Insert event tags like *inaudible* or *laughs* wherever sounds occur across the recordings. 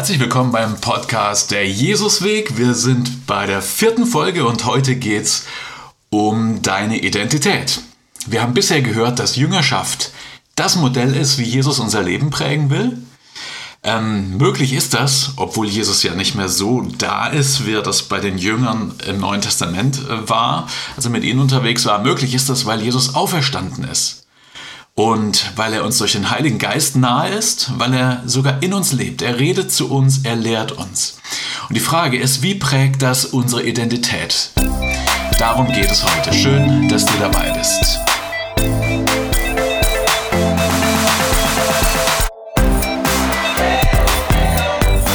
Herzlich willkommen beim Podcast Der Jesusweg. Wir sind bei der vierten Folge und heute geht es um deine Identität. Wir haben bisher gehört, dass Jüngerschaft das Modell ist, wie Jesus unser Leben prägen will. Ähm, möglich ist das, obwohl Jesus ja nicht mehr so da ist, wie er das bei den Jüngern im Neuen Testament äh, war, also mit ihnen unterwegs war. Möglich ist das, weil Jesus auferstanden ist. Und weil er uns durch den Heiligen Geist nahe ist, weil er sogar in uns lebt. Er redet zu uns, er lehrt uns. Und die Frage ist, wie prägt das unsere Identität? Darum geht es heute. Schön, dass du dabei bist.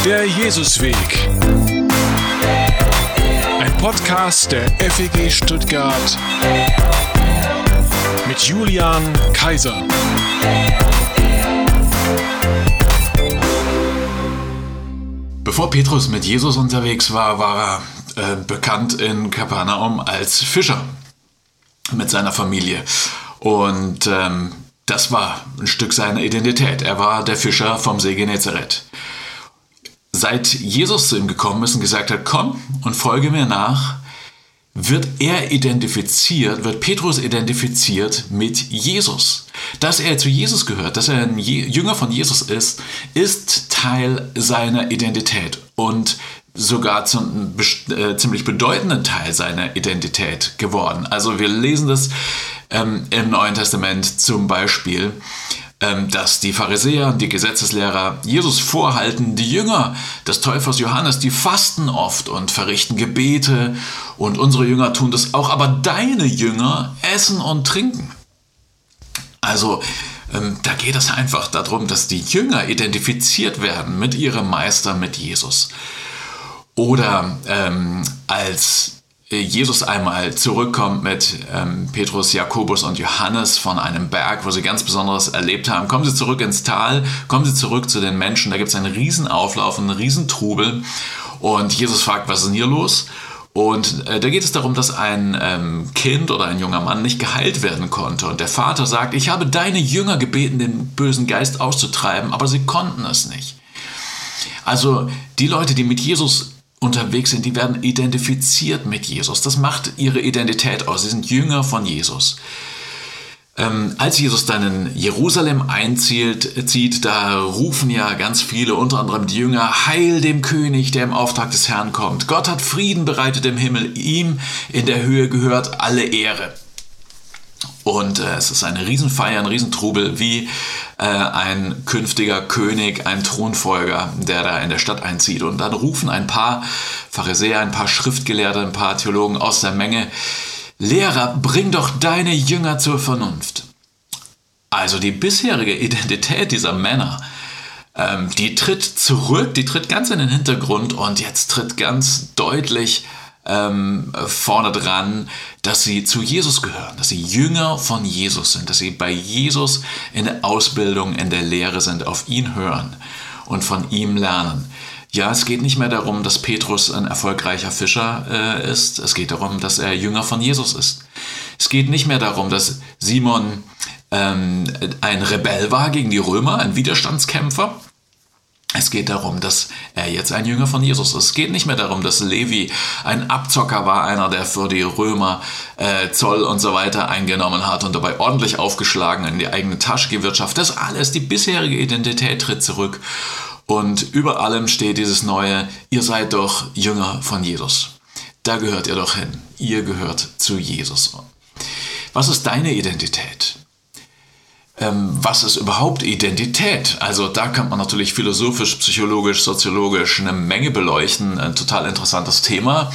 Der Jesusweg. Ein Podcast der FEG Stuttgart mit Julian Kaiser. Bevor Petrus mit Jesus unterwegs war, war er äh, bekannt in Kapernaum als Fischer mit seiner Familie. Und ähm, das war ein Stück seiner Identität. Er war der Fischer vom See Genezareth. Seit Jesus zu ihm gekommen ist und gesagt hat, komm und folge mir nach, wird er identifiziert, wird Petrus identifiziert mit Jesus. Dass er zu Jesus gehört, dass er ein Jünger von Jesus ist, ist Teil seiner Identität und sogar zum äh, ziemlich bedeutenden Teil seiner Identität geworden. Also wir lesen das ähm, im Neuen Testament zum Beispiel dass die Pharisäer und die Gesetzeslehrer Jesus vorhalten, die Jünger des Täufers Johannes, die fasten oft und verrichten Gebete und unsere Jünger tun das auch, aber deine Jünger essen und trinken. Also ähm, da geht es einfach darum, dass die Jünger identifiziert werden mit ihrem Meister, mit Jesus. Oder ähm, als Jesus einmal zurückkommt mit ähm, Petrus, Jakobus und Johannes von einem Berg, wo sie ganz Besonderes erlebt haben. Kommen sie zurück ins Tal, kommen sie zurück zu den Menschen. Da gibt es einen Riesenauflauf, einen Riesentrubel. Und Jesus fragt, was ist denn hier los? Und äh, da geht es darum, dass ein ähm, Kind oder ein junger Mann nicht geheilt werden konnte. Und der Vater sagt, ich habe deine Jünger gebeten, den bösen Geist auszutreiben, aber sie konnten es nicht. Also die Leute, die mit Jesus unterwegs sind, die werden identifiziert mit Jesus. Das macht ihre Identität aus. Sie sind Jünger von Jesus. Ähm, als Jesus dann in Jerusalem einzieht, zieht, da rufen ja ganz viele, unter anderem die Jünger, Heil dem König, der im Auftrag des Herrn kommt. Gott hat Frieden bereitet im Himmel, ihm in der Höhe gehört alle Ehre. Und äh, es ist eine Riesenfeier, ein Riesentrubel, wie äh, ein künftiger König, ein Thronfolger, der da in der Stadt einzieht. Und dann rufen ein paar Pharisäer, ein paar Schriftgelehrte, ein paar Theologen aus der Menge, Lehrer, bring doch deine Jünger zur Vernunft. Also die bisherige Identität dieser Männer, ähm, die tritt zurück, die tritt ganz in den Hintergrund und jetzt tritt ganz deutlich ähm, vorne dran, dass sie zu Jesus gehören, dass sie Jünger von Jesus sind, dass sie bei Jesus in der Ausbildung, in der Lehre sind, auf ihn hören und von ihm lernen. Ja, es geht nicht mehr darum, dass Petrus ein erfolgreicher Fischer äh, ist. Es geht darum, dass er Jünger von Jesus ist. Es geht nicht mehr darum, dass Simon ähm, ein Rebell war gegen die Römer, ein Widerstandskämpfer. Es geht darum, dass er jetzt ein Jünger von Jesus ist. Es geht nicht mehr darum, dass Levi ein Abzocker war, einer, der für die Römer äh, Zoll und so weiter eingenommen hat und dabei ordentlich aufgeschlagen in die eigene Tasche gewirtschaftet. Das alles, die bisherige Identität tritt zurück. Und über allem steht dieses neue, ihr seid doch Jünger von Jesus. Da gehört ihr doch hin. Ihr gehört zu Jesus. Was ist deine Identität? Ähm, was ist überhaupt Identität? Also da kann man natürlich philosophisch, psychologisch, soziologisch eine Menge beleuchten. Ein total interessantes Thema.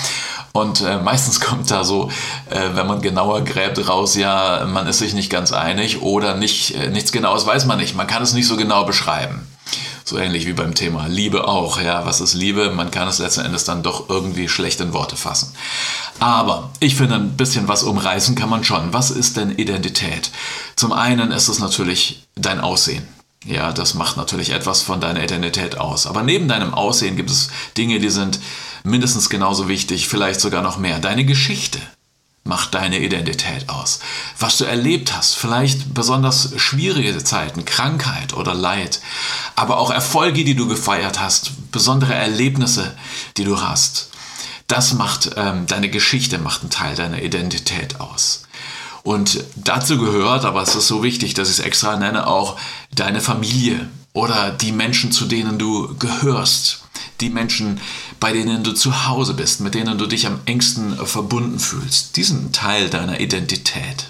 Und äh, meistens *laughs* kommt da so, äh, wenn man genauer gräbt, raus, ja, man ist sich nicht ganz einig oder nicht, äh, nichts Genaues weiß man nicht. Man kann es nicht so genau beschreiben. So ähnlich wie beim Thema Liebe auch. Ja, was ist Liebe? Man kann es letzten Endes dann doch irgendwie schlecht in Worte fassen. Aber ich finde, ein bisschen was umreißen kann man schon. Was ist denn Identität? Zum einen ist es natürlich dein Aussehen. Ja, das macht natürlich etwas von deiner Identität aus. Aber neben deinem Aussehen gibt es Dinge, die sind mindestens genauso wichtig, vielleicht sogar noch mehr. Deine Geschichte macht deine Identität aus. Was du erlebt hast, vielleicht besonders schwierige Zeiten, Krankheit oder Leid, aber auch Erfolge, die du gefeiert hast, besondere Erlebnisse, die du hast. Das macht ähm, deine Geschichte, macht einen Teil deiner Identität aus. Und dazu gehört, aber es ist so wichtig, dass ich es extra nenne, auch deine Familie oder die Menschen, zu denen du gehörst. Die Menschen, bei denen du zu Hause bist, mit denen du dich am engsten verbunden fühlst. Die sind ein Teil deiner Identität.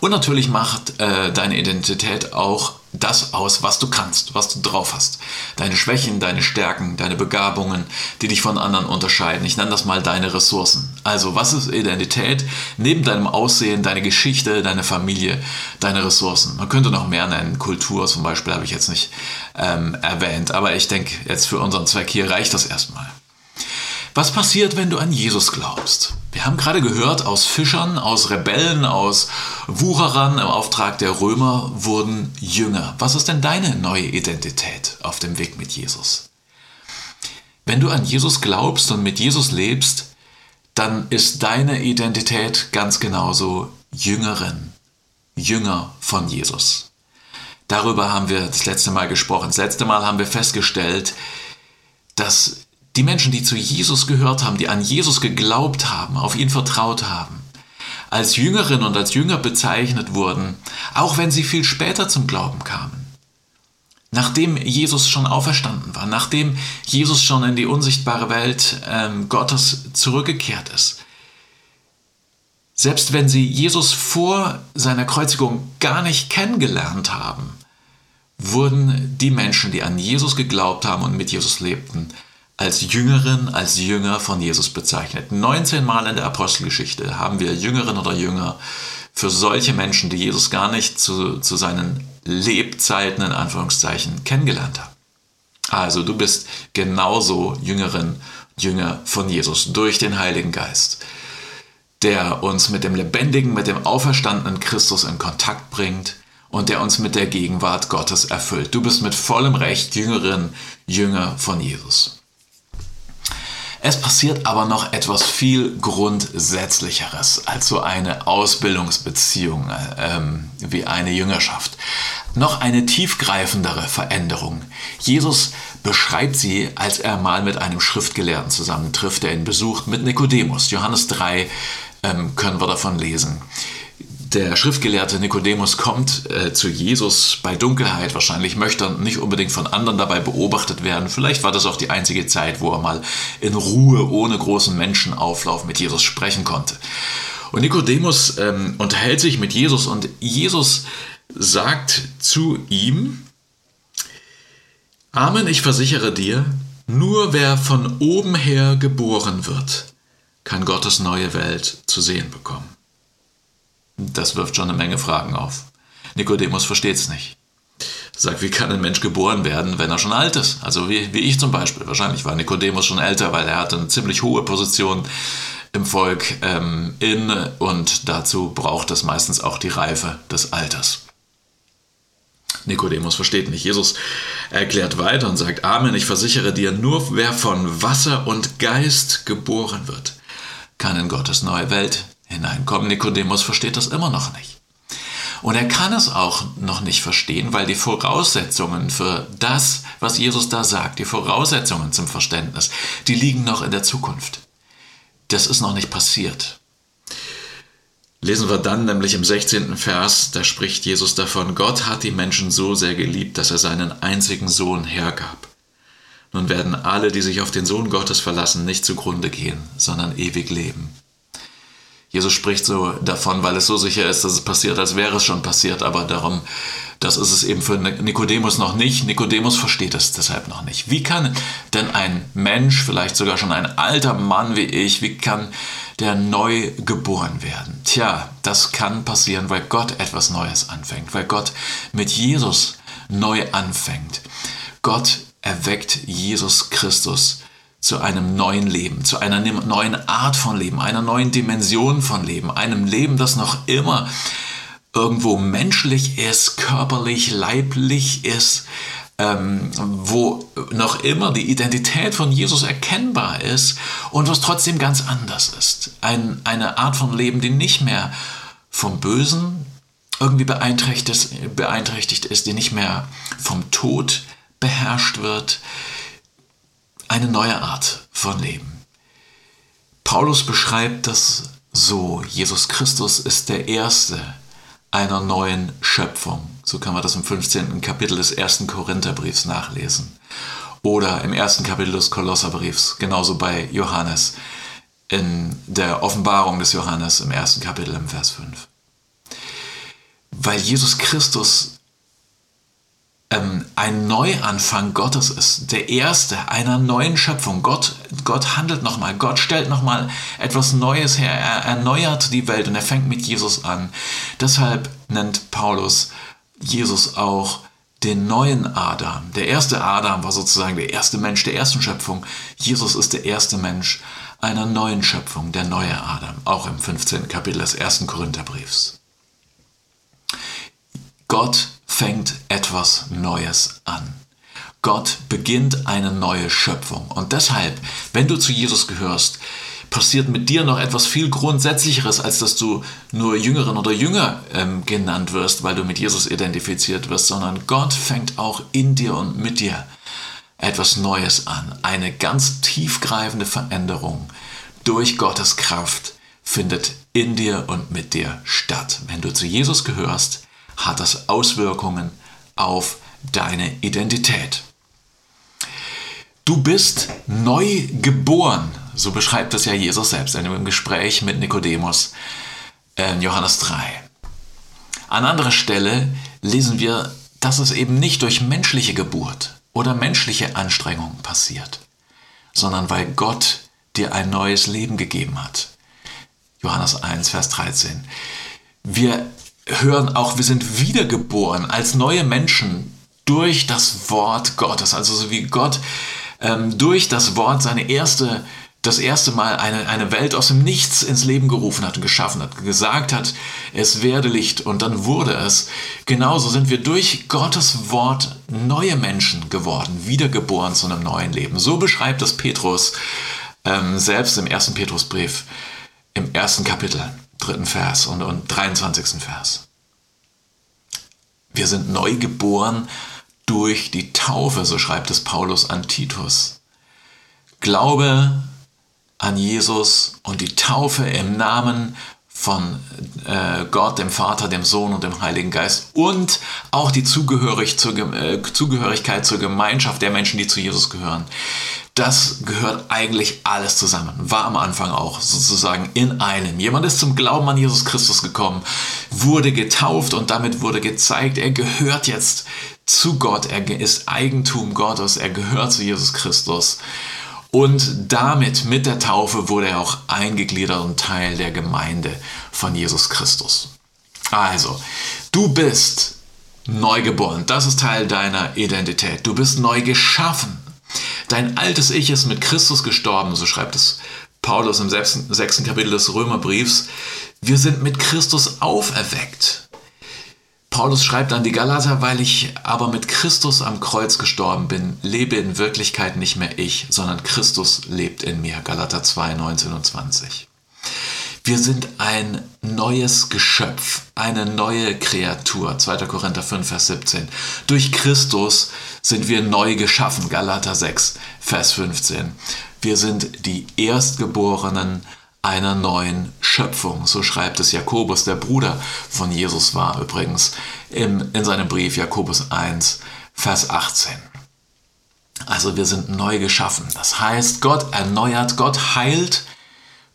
Und natürlich macht äh, deine Identität auch das aus, was du kannst, was du drauf hast. Deine Schwächen, deine Stärken, deine Begabungen, die dich von anderen unterscheiden. Ich nenne das mal deine Ressourcen. Also, was ist Identität? Neben deinem Aussehen, deine Geschichte, deine Familie, deine Ressourcen. Man könnte noch mehr nennen. Kultur zum Beispiel habe ich jetzt nicht ähm, erwähnt. Aber ich denke, jetzt für unseren Zweck hier reicht das erstmal. Was passiert, wenn du an Jesus glaubst? Haben gerade gehört, aus Fischern, aus Rebellen, aus Wucherern im Auftrag der Römer wurden Jünger. Was ist denn deine neue Identität auf dem Weg mit Jesus? Wenn du an Jesus glaubst und mit Jesus lebst, dann ist deine Identität ganz genauso Jüngerin, Jünger von Jesus. Darüber haben wir das letzte Mal gesprochen. Das letzte Mal haben wir festgestellt, dass die Menschen, die zu Jesus gehört haben, die an Jesus geglaubt haben, auf ihn vertraut haben, als Jüngerin und als Jünger bezeichnet wurden, auch wenn sie viel später zum Glauben kamen. Nachdem Jesus schon auferstanden war, nachdem Jesus schon in die unsichtbare Welt ähm, Gottes zurückgekehrt ist. Selbst wenn sie Jesus vor seiner Kreuzigung gar nicht kennengelernt haben, wurden die Menschen, die an Jesus geglaubt haben und mit Jesus lebten, als Jüngerin, als Jünger von Jesus bezeichnet. 19 Mal in der Apostelgeschichte haben wir Jüngerinnen oder Jünger für solche Menschen, die Jesus gar nicht zu, zu seinen Lebzeiten in Anführungszeichen kennengelernt haben. Also du bist genauso Jüngerin, Jünger von Jesus durch den Heiligen Geist, der uns mit dem lebendigen, mit dem auferstandenen Christus in Kontakt bringt und der uns mit der Gegenwart Gottes erfüllt. Du bist mit vollem Recht Jüngerin, Jünger von Jesus. Es passiert aber noch etwas viel Grundsätzlicheres als so eine Ausbildungsbeziehung ähm, wie eine Jüngerschaft. Noch eine tiefgreifendere Veränderung. Jesus beschreibt sie, als er mal mit einem Schriftgelehrten zusammentrifft, der ihn besucht, mit Nikodemus. Johannes 3 ähm, können wir davon lesen der Schriftgelehrte Nikodemus kommt äh, zu Jesus bei Dunkelheit. Wahrscheinlich möchte er nicht unbedingt von anderen dabei beobachtet werden. Vielleicht war das auch die einzige Zeit, wo er mal in Ruhe ohne großen Menschenauflauf mit Jesus sprechen konnte. Und Nikodemus ähm, unterhält sich mit Jesus und Jesus sagt zu ihm, Amen, ich versichere dir, nur wer von oben her geboren wird, kann Gottes neue Welt zu sehen bekommen. Das wirft schon eine Menge Fragen auf. Nikodemus versteht es nicht. Sagt, wie kann ein Mensch geboren werden, wenn er schon alt ist? Also wie, wie ich zum Beispiel. Wahrscheinlich war Nikodemus schon älter, weil er hatte eine ziemlich hohe Position im Volk ähm, inne und dazu braucht es meistens auch die Reife des Alters. Nikodemus versteht nicht. Jesus erklärt weiter und sagt, Amen, ich versichere dir, nur wer von Wasser und Geist geboren wird, kann in Gottes neue Welt hineinkommen. Nikodemus versteht das immer noch nicht. Und er kann es auch noch nicht verstehen, weil die Voraussetzungen für das, was Jesus da sagt, die Voraussetzungen zum Verständnis, die liegen noch in der Zukunft. Das ist noch nicht passiert. Lesen wir dann nämlich im 16. Vers, da spricht Jesus davon, Gott hat die Menschen so sehr geliebt, dass er seinen einzigen Sohn hergab. Nun werden alle, die sich auf den Sohn Gottes verlassen, nicht zugrunde gehen, sondern ewig leben. Jesus spricht so davon, weil es so sicher ist, dass es passiert, als wäre es schon passiert, aber darum, das ist es eben für Nikodemus noch nicht. Nikodemus versteht es deshalb noch nicht. Wie kann denn ein Mensch, vielleicht sogar schon ein alter Mann wie ich, wie kann der neu geboren werden? Tja, das kann passieren, weil Gott etwas Neues anfängt, weil Gott mit Jesus neu anfängt. Gott erweckt Jesus Christus zu einem neuen Leben, zu einer neuen Art von Leben, einer neuen Dimension von Leben, einem Leben, das noch immer irgendwo menschlich ist, körperlich, leiblich ist, ähm, wo noch immer die Identität von Jesus erkennbar ist und was trotzdem ganz anders ist. Ein, eine Art von Leben, die nicht mehr vom Bösen irgendwie beeinträchtigt beeinträchtigt ist, die nicht mehr vom Tod beherrscht wird, eine neue Art von Leben. Paulus beschreibt das so. Jesus Christus ist der Erste einer neuen Schöpfung. So kann man das im 15. Kapitel des ersten Korintherbriefs nachlesen. Oder im ersten Kapitel des Kolosserbriefs, genauso bei Johannes, in der Offenbarung des Johannes im ersten Kapitel im Vers 5. Weil Jesus Christus ähm, ein Neuanfang Gottes ist, der erste einer neuen Schöpfung. Gott, Gott handelt nochmal, Gott stellt nochmal etwas Neues her, er erneuert die Welt und er fängt mit Jesus an. Deshalb nennt Paulus Jesus auch den neuen Adam. Der erste Adam war sozusagen der erste Mensch der ersten Schöpfung. Jesus ist der erste Mensch einer neuen Schöpfung, der neue Adam, auch im 15. Kapitel des ersten Korintherbriefs. Gott fängt etwas Neues an. Gott beginnt eine neue Schöpfung. Und deshalb, wenn du zu Jesus gehörst, passiert mit dir noch etwas viel Grundsätzlicheres, als dass du nur Jüngerin oder Jünger ähm, genannt wirst, weil du mit Jesus identifiziert wirst, sondern Gott fängt auch in dir und mit dir etwas Neues an. Eine ganz tiefgreifende Veränderung durch Gottes Kraft findet in dir und mit dir statt. Wenn du zu Jesus gehörst, hat das Auswirkungen auf deine Identität. Du bist neu geboren, so beschreibt es ja Jesus selbst in einem Gespräch mit Nikodemus in Johannes 3. An anderer Stelle lesen wir, dass es eben nicht durch menschliche Geburt oder menschliche Anstrengung passiert, sondern weil Gott dir ein neues Leben gegeben hat. Johannes 1, Vers 13. Wir hören auch, wir sind wiedergeboren als neue Menschen durch das Wort Gottes. Also so wie Gott ähm, durch das Wort seine erste, das erste Mal eine, eine Welt aus dem Nichts ins Leben gerufen hat und geschaffen hat, gesagt hat, es werde Licht und dann wurde es. Genauso sind wir durch Gottes Wort neue Menschen geworden, wiedergeboren zu einem neuen Leben. So beschreibt es Petrus ähm, selbst im ersten Petrusbrief, im ersten Kapitel dritten Vers und, und 23. Vers. Wir sind neu geboren durch die Taufe, so schreibt es Paulus an Titus. Glaube an Jesus und die Taufe im Namen von äh, Gott, dem Vater, dem Sohn und dem Heiligen Geist und auch die Zugehörig zur, äh, Zugehörigkeit zur Gemeinschaft der Menschen, die zu Jesus gehören. Das gehört eigentlich alles zusammen. War am Anfang auch sozusagen in einem. Jemand ist zum Glauben an Jesus Christus gekommen, wurde getauft und damit wurde gezeigt, er gehört jetzt zu Gott, er ist Eigentum Gottes, er gehört zu Jesus Christus. Und damit, mit der Taufe, wurde er auch eingegliedert und Teil der Gemeinde von Jesus Christus. Also, du bist neu geboren. Das ist Teil deiner Identität. Du bist neu geschaffen. Dein altes Ich ist mit Christus gestorben, so schreibt es Paulus im sechsten Kapitel des Römerbriefs. Wir sind mit Christus auferweckt. Paulus schreibt an die Galater, weil ich aber mit Christus am Kreuz gestorben bin, lebe in Wirklichkeit nicht mehr ich, sondern Christus lebt in mir. Galater 2, 19 und 20. Wir sind ein neues Geschöpf, eine neue Kreatur. 2. Korinther 5, Vers 17. Durch Christus sind wir neu geschaffen. Galater 6, Vers 15. Wir sind die Erstgeborenen einer neuen Schöpfung. So schreibt es Jakobus, der Bruder von Jesus war übrigens, in, in seinem Brief Jakobus 1, Vers 18. Also wir sind neu geschaffen. Das heißt, Gott erneuert, Gott heilt,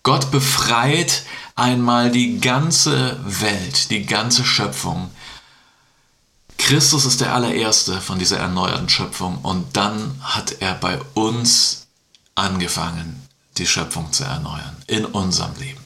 Gott befreit einmal die ganze Welt, die ganze Schöpfung. Christus ist der allererste von dieser erneuerten Schöpfung und dann hat er bei uns angefangen, die Schöpfung zu erneuern in unserem Leben.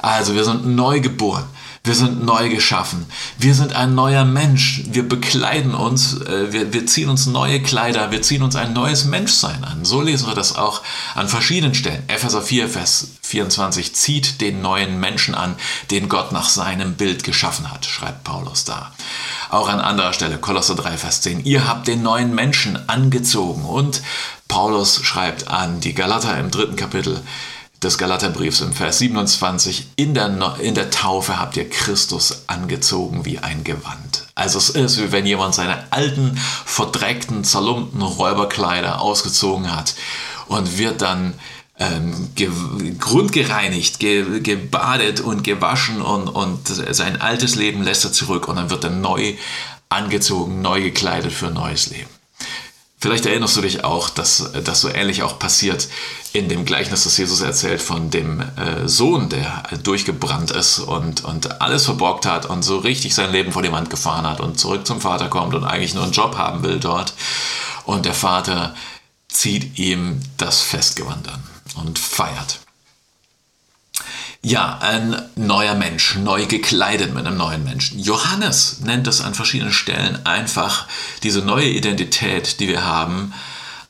Also wir sind neu geboren. Wir sind neu geschaffen. Wir sind ein neuer Mensch. Wir bekleiden uns, äh, wir, wir, ziehen uns neue Kleider, wir ziehen uns ein neues Menschsein an. So lesen wir das auch an verschiedenen Stellen. Epheser 4, Vers 24 zieht den neuen Menschen an, den Gott nach seinem Bild geschaffen hat, schreibt Paulus da. Auch an anderer Stelle, Kolosser 3, Vers 10. Ihr habt den neuen Menschen angezogen. Und Paulus schreibt an die Galater im dritten Kapitel, des Galaterbriefs im Vers 27, in der, in der Taufe habt ihr Christus angezogen wie ein Gewand. Also es ist, wie wenn jemand seine alten, verdreckten, zerlumpten Räuberkleider ausgezogen hat und wird dann ähm, ge grundgereinigt, ge gebadet und gewaschen und, und sein altes Leben lässt er zurück und dann wird er neu angezogen, neu gekleidet für ein neues Leben. Vielleicht erinnerst du dich auch, dass das so ähnlich auch passiert in dem Gleichnis, das Jesus erzählt von dem äh, Sohn, der durchgebrannt ist und, und alles verborgt hat und so richtig sein Leben vor die Wand gefahren hat und zurück zum Vater kommt und eigentlich nur einen Job haben will dort. Und der Vater zieht ihm das Festgewand an und feiert. Ja, ein neuer Mensch, neu gekleidet mit einem neuen Menschen. Johannes nennt es an verschiedenen Stellen einfach diese neue Identität, die wir haben,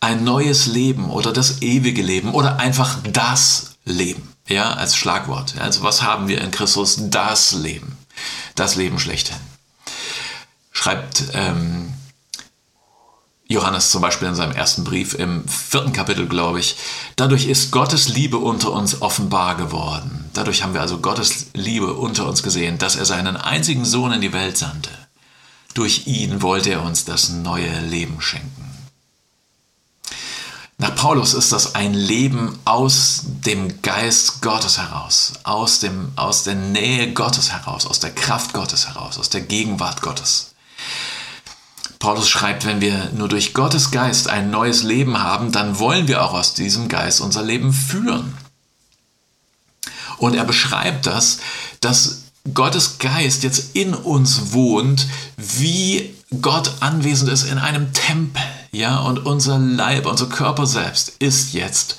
ein neues Leben oder das ewige Leben oder einfach das Leben, ja, als Schlagwort. Also was haben wir in Christus? Das Leben, das Leben schlechthin. Schreibt ähm, Johannes zum Beispiel in seinem ersten Brief im vierten Kapitel, glaube ich, dadurch ist Gottes Liebe unter uns offenbar geworden. Dadurch haben wir also Gottes Liebe unter uns gesehen, dass er seinen einzigen Sohn in die Welt sandte. Durch ihn wollte er uns das neue Leben schenken. Nach Paulus ist das ein Leben aus dem Geist Gottes heraus, aus, dem, aus der Nähe Gottes heraus, aus der Kraft Gottes heraus, aus der Gegenwart Gottes. Paulus schreibt, wenn wir nur durch Gottes Geist ein neues Leben haben, dann wollen wir auch aus diesem Geist unser Leben führen. Und er beschreibt das, dass Gottes Geist jetzt in uns wohnt, wie Gott anwesend ist in einem Tempel. Ja, und unser Leib, unser Körper selbst ist jetzt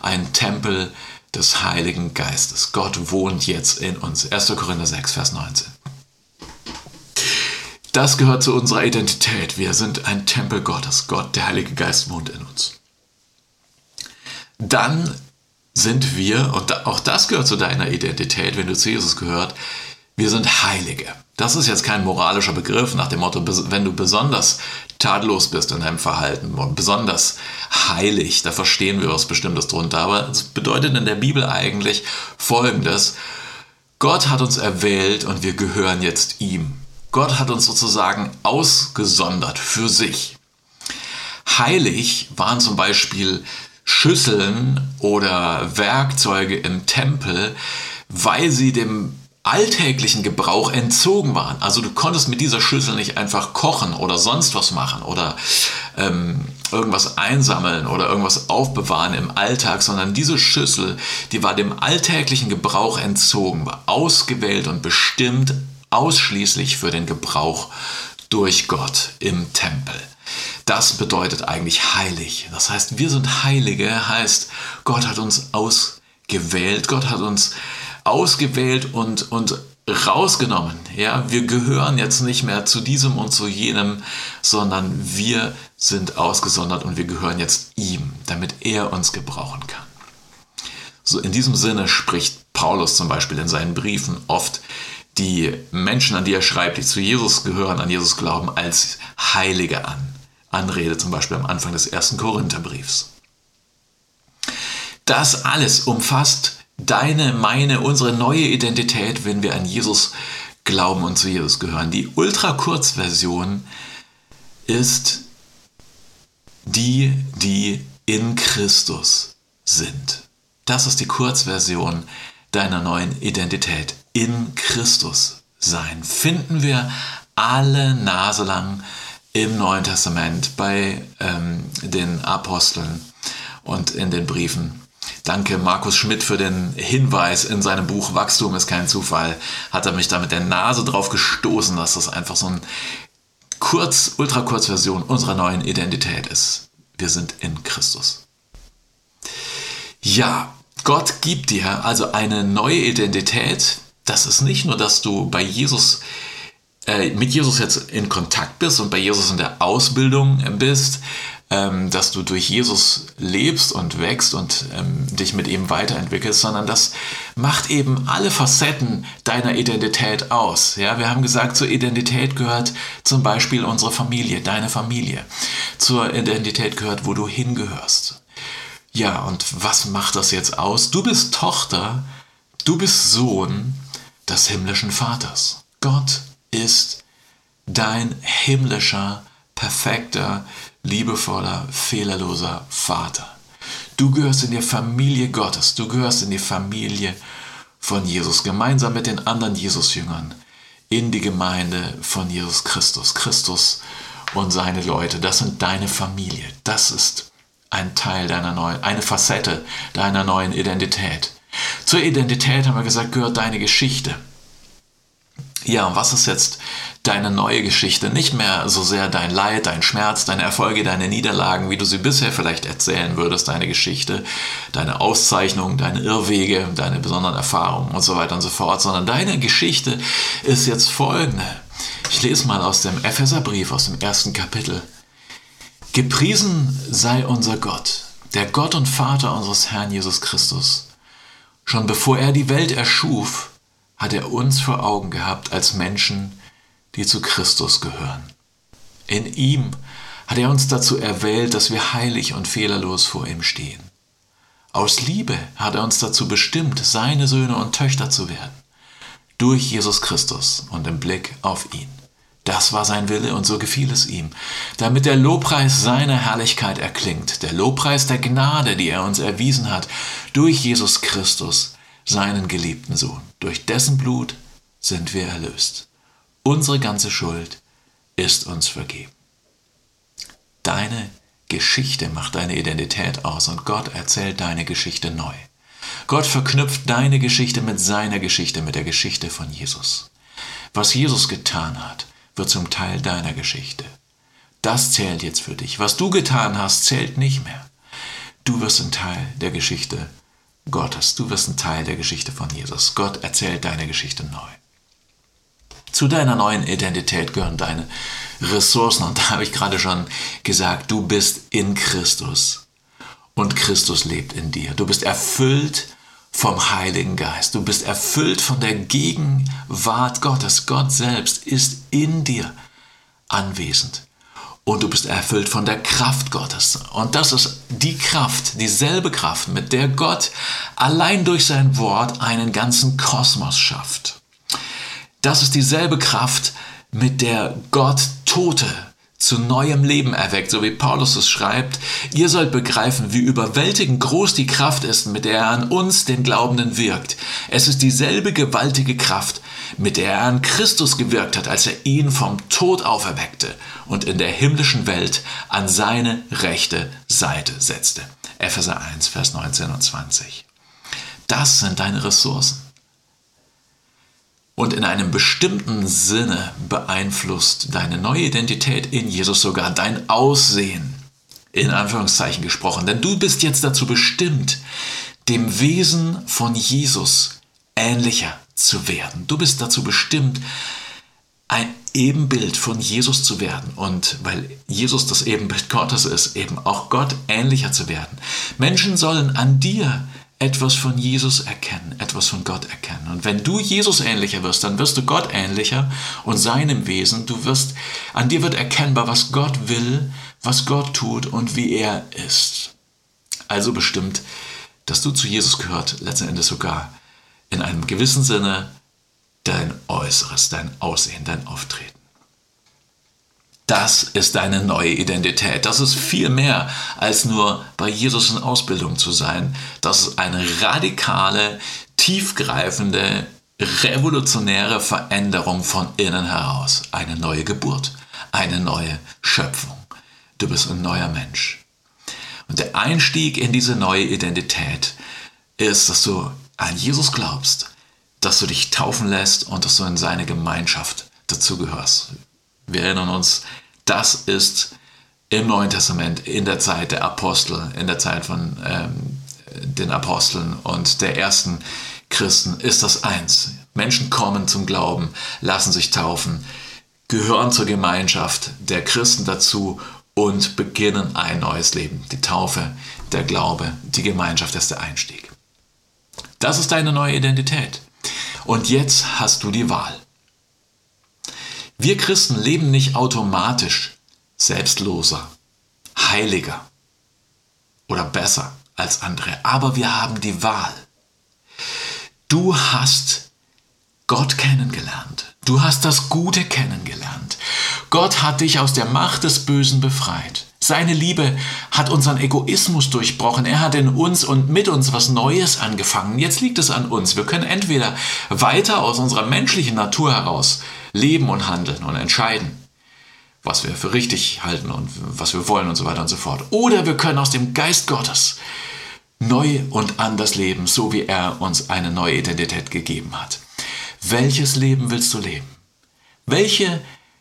ein Tempel des Heiligen Geistes. Gott wohnt jetzt in uns. 1. Korinther 6, Vers 19. Das gehört zu unserer Identität. Wir sind ein Tempel Gottes. Gott, der Heilige Geist wohnt in uns. Dann sind wir, und auch das gehört zu deiner Identität, wenn du zu Jesus gehört, wir sind Heilige. Das ist jetzt kein moralischer Begriff nach dem Motto, wenn du besonders tadellos bist in deinem Verhalten und besonders heilig, da verstehen wir was Bestimmtes drunter. Aber es bedeutet in der Bibel eigentlich Folgendes. Gott hat uns erwählt und wir gehören jetzt ihm. Gott hat uns sozusagen ausgesondert für sich. Heilig waren zum Beispiel Schüsseln oder Werkzeuge im Tempel, weil sie dem alltäglichen Gebrauch entzogen waren. Also du konntest mit dieser Schüssel nicht einfach kochen oder sonst was machen oder ähm, irgendwas einsammeln oder irgendwas aufbewahren im Alltag, sondern diese Schüssel, die war dem alltäglichen Gebrauch entzogen, war ausgewählt und bestimmt ausschließlich für den Gebrauch durch Gott im Tempel. Das bedeutet eigentlich heilig. Das heißt, wir sind Heilige, heißt, Gott hat uns ausgewählt, Gott hat uns ausgewählt und, und rausgenommen. Ja, wir gehören jetzt nicht mehr zu diesem und zu jenem, sondern wir sind ausgesondert und wir gehören jetzt ihm, damit er uns gebrauchen kann. So in diesem Sinne spricht Paulus zum Beispiel in seinen Briefen oft die Menschen, an die er schreibt, die zu Jesus gehören, an Jesus glauben, als Heilige an. Anrede zum Beispiel am Anfang des ersten Korintherbriefs. Das alles umfasst deine, meine, unsere neue Identität, wenn wir an Jesus glauben und zu Jesus gehören. Die Ultra-Kurzversion ist die, die in Christus sind. Das ist die Kurzversion deiner neuen Identität in Christus sein. Finden wir alle Nase lang im Neuen Testament bei ähm, den Aposteln und in den Briefen. Danke Markus Schmidt für den Hinweis in seinem Buch Wachstum ist kein Zufall. Hat er mich da mit der Nase drauf gestoßen, dass das einfach so ein kurz, ultra kurz Version unserer neuen Identität ist. Wir sind in Christus. Ja, Gott gibt dir also eine neue Identität. Das ist nicht nur, dass du bei Jesus äh, mit Jesus jetzt in Kontakt bist und bei Jesus in der Ausbildung bist, ähm, dass du durch Jesus lebst und wächst und ähm, dich mit ihm weiterentwickelst, sondern das macht eben alle Facetten deiner Identität aus. Ja, wir haben gesagt, zur Identität gehört zum Beispiel unsere Familie, deine Familie. Zur Identität gehört, wo du hingehörst. Ja, und was macht das jetzt aus? Du bist Tochter, du bist Sohn des himmlischen Vaters. Gott ist dein himmlischer, perfekter, liebevoller, fehlerloser Vater. Du gehörst in die Familie Gottes, du gehörst in die Familie von Jesus, gemeinsam mit den anderen Jesus-Jüngern, in die Gemeinde von Jesus Christus. Christus und seine Leute, das sind deine Familie. Das ist ein Teil deiner neuen, eine Facette deiner neuen Identität. Zur Identität haben wir gesagt, gehört deine Geschichte. Ja, und was ist jetzt deine neue Geschichte? Nicht mehr so sehr dein Leid, dein Schmerz, deine Erfolge, deine Niederlagen, wie du sie bisher vielleicht erzählen würdest, deine Geschichte, deine Auszeichnungen, deine Irrwege, deine besonderen Erfahrungen und so weiter und so fort, sondern deine Geschichte ist jetzt folgende. Ich lese mal aus dem Epheserbrief, aus dem ersten Kapitel. Gepriesen sei unser Gott, der Gott und Vater unseres Herrn Jesus Christus. Schon bevor er die Welt erschuf, hat er uns vor Augen gehabt als Menschen, die zu Christus gehören. In ihm hat er uns dazu erwählt, dass wir heilig und fehlerlos vor ihm stehen. Aus Liebe hat er uns dazu bestimmt, seine Söhne und Töchter zu werden. Durch Jesus Christus und im Blick auf ihn. Das war sein Wille und so gefiel es ihm, damit der Lobpreis seiner Herrlichkeit erklingt, der Lobpreis der Gnade, die er uns erwiesen hat, durch Jesus Christus, seinen geliebten Sohn. Durch dessen Blut sind wir erlöst. Unsere ganze Schuld ist uns vergeben. Deine Geschichte macht deine Identität aus und Gott erzählt deine Geschichte neu. Gott verknüpft deine Geschichte mit seiner Geschichte, mit der Geschichte von Jesus. Was Jesus getan hat, wird zum Teil deiner Geschichte. Das zählt jetzt für dich. Was du getan hast, zählt nicht mehr. Du wirst ein Teil der Geschichte Gottes. Du wirst ein Teil der Geschichte von Jesus. Gott erzählt deine Geschichte neu. Zu deiner neuen Identität gehören deine Ressourcen. Und da habe ich gerade schon gesagt, du bist in Christus. Und Christus lebt in dir. Du bist erfüllt vom Heiligen Geist. Du bist erfüllt von der Gegenwart Gottes. Gott selbst ist in dir anwesend und du bist erfüllt von der Kraft Gottes. Und das ist die Kraft, dieselbe Kraft, mit der Gott allein durch sein Wort einen ganzen Kosmos schafft. Das ist dieselbe Kraft, mit der Gott Tote zu neuem Leben erweckt, so wie Paulus es schreibt. Ihr sollt begreifen, wie überwältigend groß die Kraft ist, mit der er an uns, den Glaubenden, wirkt. Es ist dieselbe gewaltige Kraft, mit der er an Christus gewirkt hat, als er ihn vom Tod auferweckte und in der himmlischen Welt an seine rechte Seite setzte. Epheser 1, Vers 19 und 20. Das sind deine Ressourcen. Und in einem bestimmten Sinne beeinflusst deine neue Identität in Jesus sogar dein Aussehen, in Anführungszeichen gesprochen. Denn du bist jetzt dazu bestimmt, dem Wesen von Jesus ähnlicher zu werden. Du bist dazu bestimmt, ein Ebenbild von Jesus zu werden und weil Jesus das Ebenbild Gottes ist, eben auch Gott ähnlicher zu werden. Menschen sollen an dir etwas von Jesus erkennen, etwas von Gott erkennen. Und wenn du Jesus ähnlicher wirst, dann wirst du Gott ähnlicher und seinem Wesen. Du wirst, an dir wird erkennbar, was Gott will, was Gott tut und wie er ist. Also bestimmt, dass du zu Jesus gehört, letzten Endes sogar in einem gewissen Sinne dein Äußeres, dein Aussehen, dein Auftreten. Das ist deine neue Identität. Das ist viel mehr als nur bei Jesus in Ausbildung zu sein. Das ist eine radikale, tiefgreifende, revolutionäre Veränderung von innen heraus. Eine neue Geburt, eine neue Schöpfung. Du bist ein neuer Mensch. Und der Einstieg in diese neue Identität ist, dass du an Jesus glaubst, dass du dich taufen lässt und dass du in seine Gemeinschaft dazugehörst. Wir erinnern uns, das ist im Neuen Testament in der Zeit der Apostel, in der Zeit von ähm, den Aposteln und der ersten Christen ist das eins. Menschen kommen zum Glauben, lassen sich taufen, gehören zur Gemeinschaft der Christen dazu und beginnen ein neues Leben. Die Taufe, der Glaube, die Gemeinschaft ist der Einstieg. Das ist deine neue Identität. Und jetzt hast du die Wahl. Wir Christen leben nicht automatisch selbstloser, heiliger oder besser als andere, aber wir haben die Wahl. Du hast Gott kennengelernt. Du hast das Gute kennengelernt. Gott hat dich aus der Macht des Bösen befreit. Seine Liebe hat unseren Egoismus durchbrochen. Er hat in uns und mit uns was Neues angefangen. Jetzt liegt es an uns. Wir können entweder weiter aus unserer menschlichen Natur heraus leben und handeln und entscheiden, was wir für richtig halten und was wir wollen und so weiter und so fort. Oder wir können aus dem Geist Gottes neu und anders leben, so wie er uns eine neue Identität gegeben hat. Welches Leben willst du leben? Welche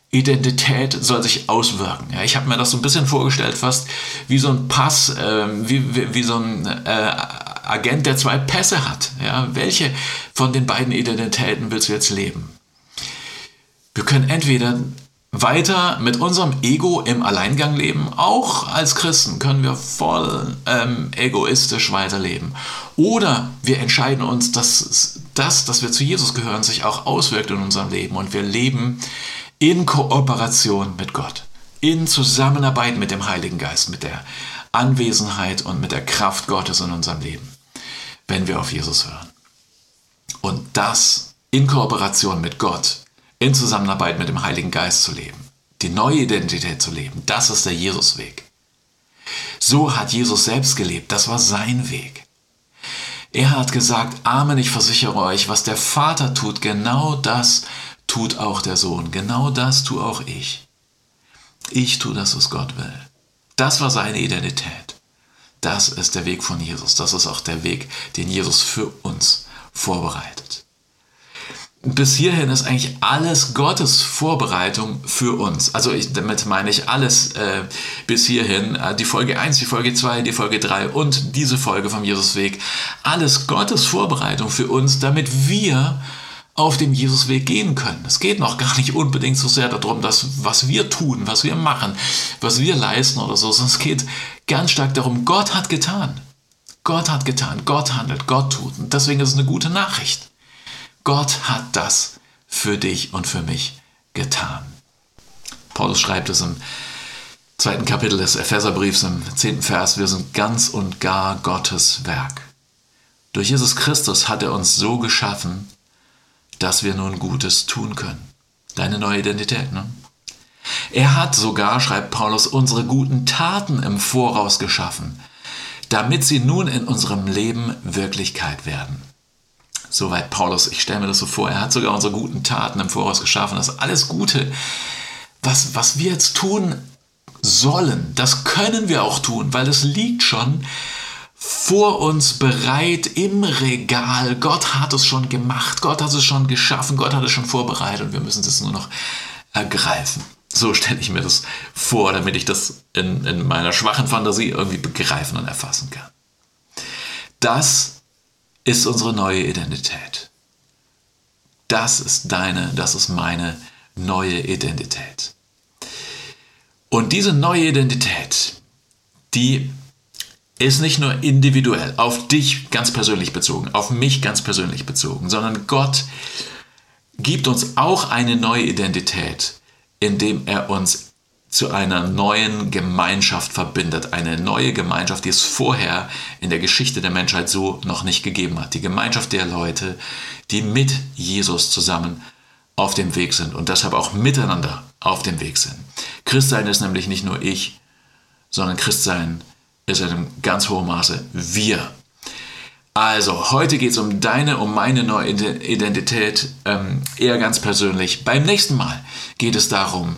Identität soll sich auswirken. Ja, ich habe mir das so ein bisschen vorgestellt, fast wie so ein Pass, äh, wie, wie, wie, so ein äh, Agent, der zwei Pässe hat. Ja, welche von den beiden Identitäten willst du jetzt leben? Wir können entweder weiter mit unserem Ego im Alleingang leben. Auch als Christen können wir voll ähm, egoistisch weiterleben. Oder wir entscheiden uns, dass das, dass wir zu Jesus gehören, sich auch auswirkt in unserem Leben und wir leben in Kooperation mit Gott, in Zusammenarbeit mit dem Heiligen Geist, mit der Anwesenheit und mit der Kraft Gottes in unserem Leben, wenn wir auf Jesus hören. Und das in Kooperation mit Gott in Zusammenarbeit mit dem Heiligen Geist zu leben, die neue Identität zu leben, das ist der Jesusweg. So hat Jesus selbst gelebt, das war sein Weg. Er hat gesagt, Amen, ich versichere euch, was der Vater tut, genau das tut auch der Sohn, genau das tue auch ich. Ich tue das, was Gott will. Das war seine Identität. Das ist der Weg von Jesus. Das ist auch der Weg, den Jesus für uns vorbereitet bis hierhin ist eigentlich alles Gottes Vorbereitung für uns. Also ich, damit meine ich alles äh, bis hierhin. Äh, die Folge 1, die Folge 2, die Folge 3 und diese Folge vom Jesusweg. Alles Gottes Vorbereitung für uns, damit wir auf dem Jesusweg gehen können. Es geht noch gar nicht unbedingt so sehr darum, dass, was wir tun, was wir machen, was wir leisten oder so, sondern es geht ganz stark darum, Gott hat getan. Gott hat getan, Gott handelt, Gott tut. Und deswegen ist es eine gute Nachricht. Gott hat das für dich und für mich getan. Paulus schreibt es im zweiten Kapitel des Epheserbriefs im zehnten Vers, wir sind ganz und gar Gottes Werk. Durch Jesus Christus hat er uns so geschaffen, dass wir nun Gutes tun können. Deine neue Identität, ne? Er hat sogar, schreibt Paulus, unsere guten Taten im Voraus geschaffen, damit sie nun in unserem Leben Wirklichkeit werden. Soweit Paulus, ich stelle mir das so vor, er hat sogar unsere guten Taten im Voraus geschaffen. Das alles Gute, was, was wir jetzt tun sollen, das können wir auch tun, weil es liegt schon vor uns bereit im Regal. Gott hat es schon gemacht, Gott hat es schon geschaffen, Gott hat es schon vorbereitet und wir müssen es nur noch ergreifen. So stelle ich mir das vor, damit ich das in, in meiner schwachen Fantasie irgendwie begreifen und erfassen kann. Das ist unsere neue Identität. Das ist deine, das ist meine neue Identität. Und diese neue Identität, die ist nicht nur individuell, auf dich ganz persönlich bezogen, auf mich ganz persönlich bezogen, sondern Gott gibt uns auch eine neue Identität, indem er uns zu einer neuen Gemeinschaft verbindet. Eine neue Gemeinschaft, die es vorher in der Geschichte der Menschheit so noch nicht gegeben hat. Die Gemeinschaft der Leute, die mit Jesus zusammen auf dem Weg sind und deshalb auch miteinander auf dem Weg sind. Christsein ist nämlich nicht nur ich, sondern Christsein ist in einem ganz hohen Maße wir. Also, heute geht es um deine, um meine neue Identität, ähm, eher ganz persönlich. Beim nächsten Mal geht es darum,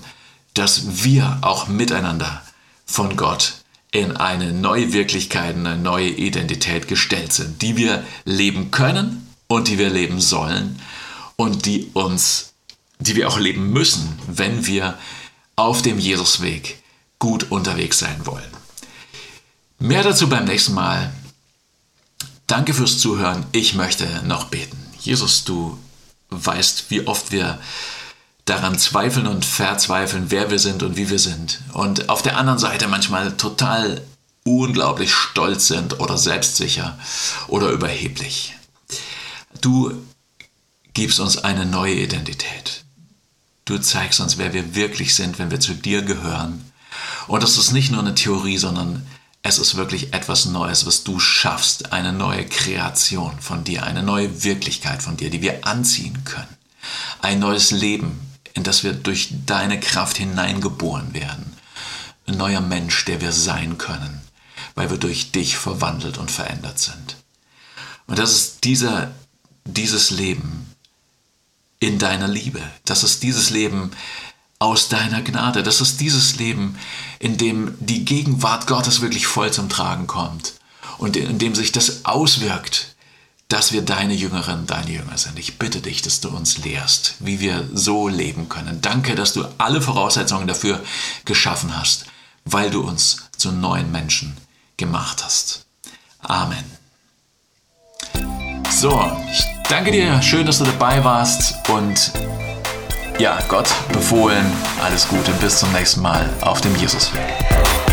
dass wir auch miteinander von Gott in eine neue Wirklichkeit, eine neue Identität gestellt sind, die wir leben können und die wir leben sollen und die uns, die wir auch leben müssen, wenn wir auf dem Jesusweg gut unterwegs sein wollen. Mehr dazu beim nächsten Mal. Danke fürs Zuhören. Ich möchte noch beten. Jesus, du weißt, wie oft wir daran zweifeln und verzweifeln, wer wir sind und wie wir sind. Und auf der anderen Seite manchmal total unglaublich stolz sind oder selbstsicher oder überheblich. Du gibst uns eine neue Identität. Du zeigst uns, wer wir wirklich sind, wenn wir zu dir gehören. Und das ist nicht nur eine Theorie, sondern es ist wirklich etwas Neues, was du schaffst, eine neue Kreation von dir, eine neue Wirklichkeit von dir, die wir anziehen können. Ein neues Leben, in das wir durch deine Kraft hineingeboren werden. Ein neuer Mensch, der wir sein können, weil wir durch dich verwandelt und verändert sind. Und das ist dieser, dieses Leben in deiner Liebe. Das ist dieses Leben, aus deiner Gnade. Das ist dieses Leben, in dem die Gegenwart Gottes wirklich voll zum Tragen kommt und in dem sich das auswirkt, dass wir deine Jüngerinnen, deine Jünger sind. Ich bitte dich, dass du uns lehrst, wie wir so leben können. Danke, dass du alle Voraussetzungen dafür geschaffen hast, weil du uns zu neuen Menschen gemacht hast. Amen. So, ich danke dir, schön, dass du dabei warst und ja, Gott befohlen. Alles Gute, bis zum nächsten Mal auf dem Jesusweg.